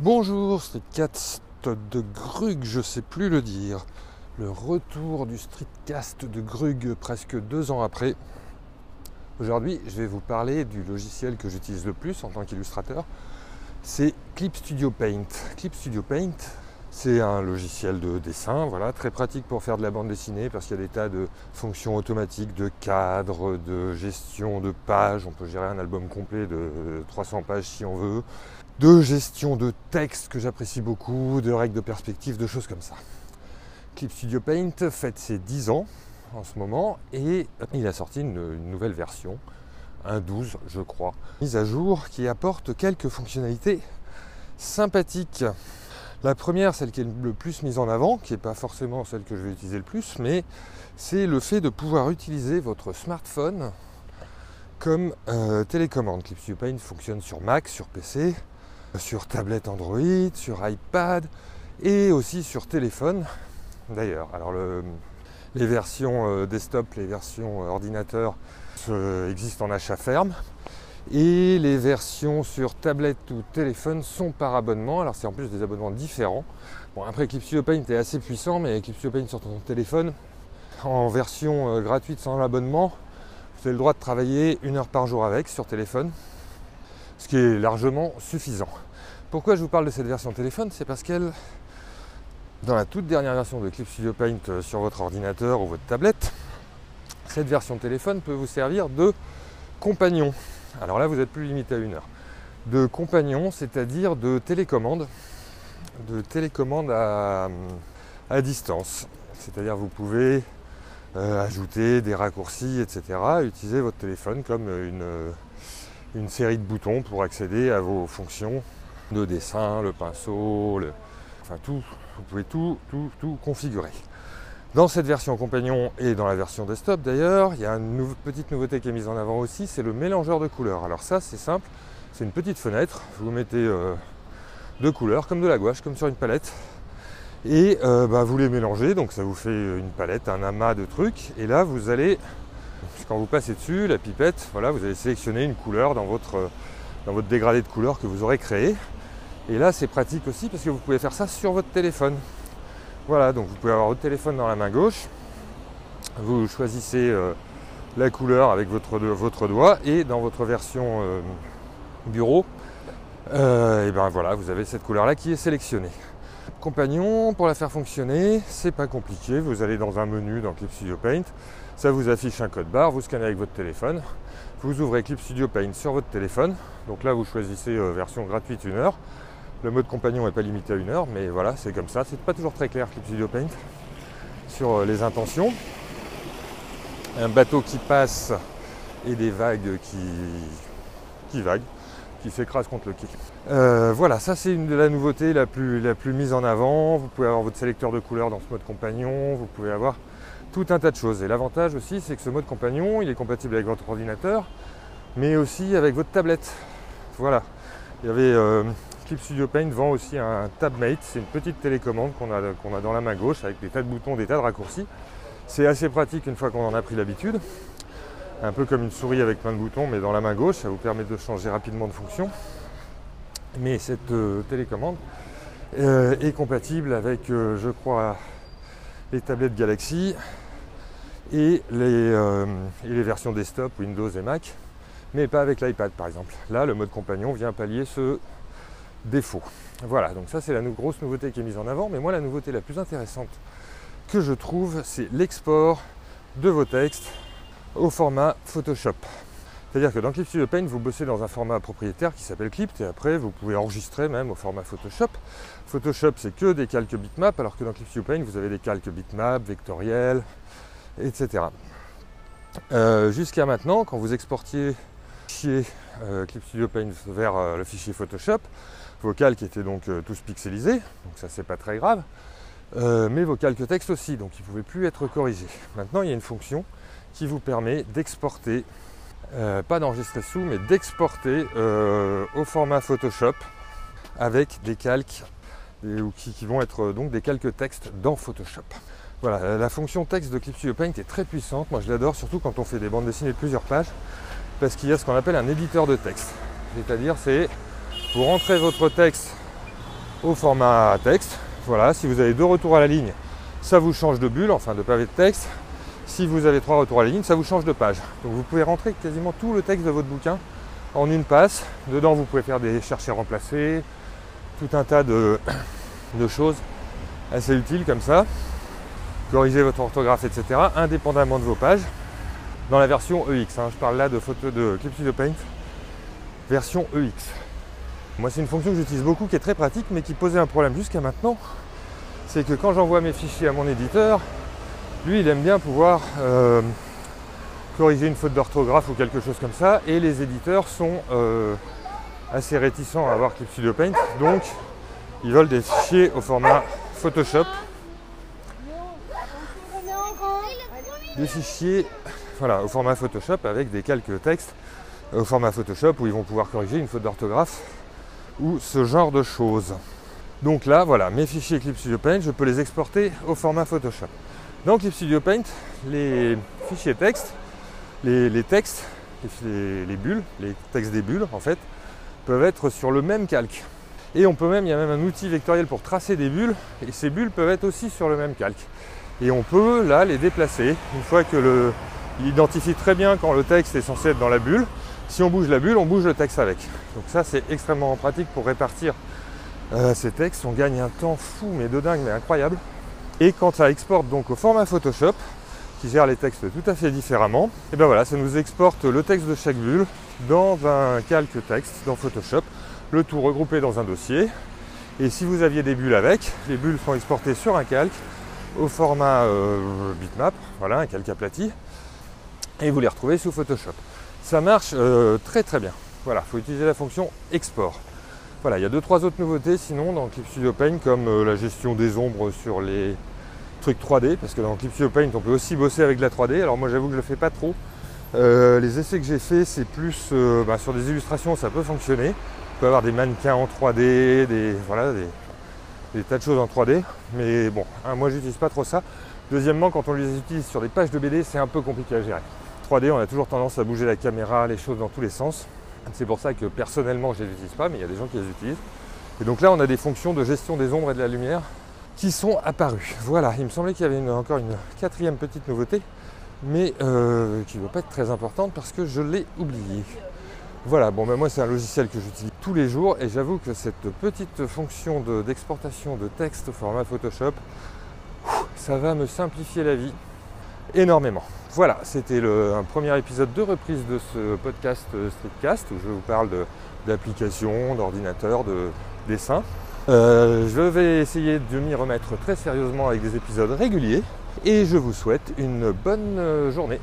Bonjour, c'est Cast de Grug, je sais plus le dire. Le retour du streetcast de Grug presque deux ans après. Aujourd'hui, je vais vous parler du logiciel que j'utilise le plus en tant qu'illustrateur. C'est Clip Studio Paint. Clip Studio Paint, c'est un logiciel de dessin, voilà, très pratique pour faire de la bande dessinée parce qu'il y a des tas de fonctions automatiques, de cadres, de gestion de pages. On peut gérer un album complet de 300 pages si on veut, de gestion de texte que j'apprécie beaucoup, de règles de perspective, de choses comme ça. Clip Studio Paint fête ses 10 ans en ce moment et il a sorti une, une nouvelle version, un 12 je crois, mise à jour qui apporte quelques fonctionnalités sympathiques. La première, celle qui est le plus mise en avant, qui n'est pas forcément celle que je vais utiliser le plus, mais c'est le fait de pouvoir utiliser votre smartphone comme euh, télécommande. Clip Studio Paint fonctionne sur Mac, sur PC, sur tablette Android, sur iPad et aussi sur téléphone d'ailleurs. Les versions euh, desktop, les versions euh, ordinateur euh, existent en achat ferme. Et les versions sur tablette ou téléphone sont par abonnement. Alors c'est en plus des abonnements différents. Bon après Clip Studio Paint est assez puissant, mais Clip Studio Paint sur ton téléphone, en version euh, gratuite sans l'abonnement, vous avez le droit de travailler une heure par jour avec sur téléphone, ce qui est largement suffisant. Pourquoi je vous parle de cette version téléphone? C'est parce qu'elle, dans la toute dernière version de Clip Studio Paint euh, sur votre ordinateur ou votre tablette, cette version téléphone peut vous servir de compagnon. Alors là, vous êtes plus limité à une heure. De compagnon, c'est-à-dire de télécommande, de télécommande à, distance. C'est-à-dire vous pouvez euh, ajouter des raccourcis, etc. Utiliser votre téléphone comme une, série de boutons pour accéder à vos fonctions de dessin, le pinceau, enfin tout. Vous pouvez tout configurer. Dans cette version compagnon et dans la version desktop d'ailleurs, il y a une petite nouveauté qui est mise en avant aussi, c'est le mélangeur de couleurs. Alors ça c'est simple, c'est une petite fenêtre, vous mettez euh, deux couleurs comme de la gouache, comme sur une palette, et euh, bah, vous les mélangez, donc ça vous fait une palette, un amas de trucs, et là vous allez, quand vous passez dessus, la pipette, voilà, vous allez sélectionner une couleur dans votre, dans votre dégradé de couleurs que vous aurez créé. Et là c'est pratique aussi parce que vous pouvez faire ça sur votre téléphone. Voilà, donc vous pouvez avoir votre téléphone dans la main gauche, vous choisissez euh, la couleur avec votre, doigt et dans votre version euh, bureau, euh, ben voilà, vous avez cette couleur là qui est sélectionnée. Compagnon, pour la faire fonctionner, c'est pas compliqué, vous allez dans un menu dans Clip Studio Paint, ça vous affiche un code barre, vous scannez avec votre téléphone, vous ouvrez Clip Studio Paint sur votre téléphone, donc là vous choisissez version gratuite 1 heure, le mode compagnon n'est pas limité à une heure, mais voilà, c'est comme ça. C'est pas toujours très clair Clip Studio Paint sur euh, les intentions. Un bateau qui passe et des vagues qui, qui vaguent, qui s'écrasent contre le quai. Euh, voilà, ça c'est une de la nouveauté la plus, mise en avant. Vous pouvez avoir votre sélecteur de couleurs dans ce mode compagnon, vous pouvez avoir tout un tas de choses. Et l'avantage aussi, c'est que ce mode compagnon, il est compatible avec votre ordinateur, mais aussi avec votre tablette. Voilà. Il y avait euh, Clip Studio Paint vend aussi un TabMate, c'est une petite télécommande qu'on a, dans la main gauche avec des tas de boutons, des tas de raccourcis. C'est assez pratique une fois qu'on en a pris l'habitude. Un peu comme une souris avec plein de boutons, mais dans la main gauche, ça vous permet de changer rapidement de fonction. Mais cette euh, télécommande euh, est compatible avec, euh, je crois, les tablettes Galaxy et les, et les versions desktop Windows et Mac, mais pas avec l'iPad par exemple. Là, le mode compagnon vient pallier ce Voilà, donc ça c'est la grosse nouveauté qui est mise en avant, mais moi la nouveauté la plus intéressante que je trouve, c'est l'export de vos textes au format Photoshop. C'est-à-dire que dans Clip Studio Paint, vous bossez dans un format propriétaire qui s'appelle Clip, et après vous pouvez enregistrer même au format Photoshop. Photoshop c'est que des calques bitmap, alors que dans Clip Studio Paint vous avez des calques bitmap, vectoriels, etc. Euh, Jusqu'à maintenant, quand vous exportiez euh, Clip Studio Paint vers euh, le fichier Photoshop, vos calques étaient donc euh, tous pixelisés, donc ça c'est pas très grave, euh, mais vos calques texte aussi, donc ils ne pouvaient plus être corrigés. Maintenant il y a une fonction qui vous permet d'exporter, euh, pas d'enregistrer sous, mais d'exporter au format Photoshop avec des calques ou qui, qui, vont être donc des calques texte dans Photoshop. Voilà, la fonction texte de Clip Paint est très puissante, moi je l'adore surtout quand on fait des bandes dessinées de plusieurs pages, parce qu'il y a ce qu'on appelle un éditeur de texte. C'est-à-dire c'est vous rentrez votre texte au format texte. Voilà, si vous avez deux retours à la ligne, ça vous change de bulle, enfin de pavé de texte. Si vous avez trois retours à la ligne, ça vous change de page. Donc vous pouvez rentrer quasiment tout le texte de votre bouquin en une passe. Dedans, vous pouvez faire des chercher remplacer, tout un tas de, de choses assez utiles comme ça. Corriger votre orthographe, etc. indépendamment de vos pages. Dans la version EX, hein. je parle là de photo de Studio Paint, version EX. Moi, c'est une fonction que j'utilise beaucoup, qui est très pratique, mais qui posait un problème jusqu'à maintenant. C'est que quand j'envoie mes fichiers à mon éditeur, lui, il aime bien pouvoir euh, corriger une faute d'orthographe ou quelque chose comme ça, et les éditeurs sont euh, assez réticents à avoir Clip Paint, donc ils veulent des fichiers au format Photoshop. Des fichiers voilà, au format Photoshop avec des calques texte au format Photoshop où ils vont pouvoir corriger une faute d'orthographe ou ce genre de choses. Donc là, voilà, mes fichiers Clip Studio Paint, je peux les exporter au format Photoshop. Dans Clip Studio Paint, les fichiers texte, les, textes, les, bulles, les textes des bulles en fait, peuvent être sur le même calque. Et on peut même, il y a même un outil vectoriel pour tracer des bulles, et ces bulles peuvent être aussi sur le même calque. Et on peut là les déplacer une fois que le, identifie très bien quand le texte est censé être dans la bulle. Si on bouge la bulle, on bouge le texte avec. Donc ça c'est extrêmement pratique pour répartir euh, ces textes. On gagne un temps fou mais de dingue mais incroyable. Et quand ça exporte donc au format Photoshop, qui gère les textes tout à fait différemment, et bien voilà, ça nous exporte le texte de chaque bulle dans un calque texte dans Photoshop, le tout regroupé dans un dossier. Et si vous aviez des bulles avec, les bulles sont exportées sur un calque au format euh, bitmap, voilà, un calque aplati, et vous les retrouvez sous Photoshop. Ça marche euh, très très bien. Voilà, il faut utiliser la fonction export. Voilà, il y a deux trois autres nouveautés sinon dans Clip Studio Paint comme euh, la gestion des ombres sur les trucs 3D parce que dans Clip Studio Paint on peut aussi bosser avec de la 3D. Alors moi j'avoue que je le fais pas trop. les essais que j'ai fait c'est plus bah, sur des illustrations ça peut fonctionner. On peut avoir des mannequins en 3D, des voilà des tas de choses en 3D. Mais bon, hein, moi j'utilise pas trop ça. Deuxièmement, quand on les utilise sur des pages de BD, c'est un peu compliqué à gérer. 3D, on a toujours tendance à bouger la caméra, les choses dans tous les sens. C'est pour ça que personnellement, je ne les utilise pas, mais il y a des gens qui les utilisent. Et donc là, on a des fonctions de gestion des ombres et de la lumière qui sont apparues. Voilà, il me semblait qu'il y avait encore une quatrième petite nouveauté, mais euh, qui ne doit pas être très importante parce que je l'ai oublié. Voilà, bon ben moi c'est un logiciel que j'utilise tous les jours et j'avoue que cette petite fonction d'exportation de, texte au format Photoshop, ça va me simplifier la vie énormément. Voilà, c'était un premier épisode de reprise de ce podcast euh, Streetcast où je vous parle d'applications, d'ordinateurs, de dessin. Euh, je vais essayer de m'y remettre très sérieusement avec des épisodes réguliers et je vous souhaite une bonne euh, journée.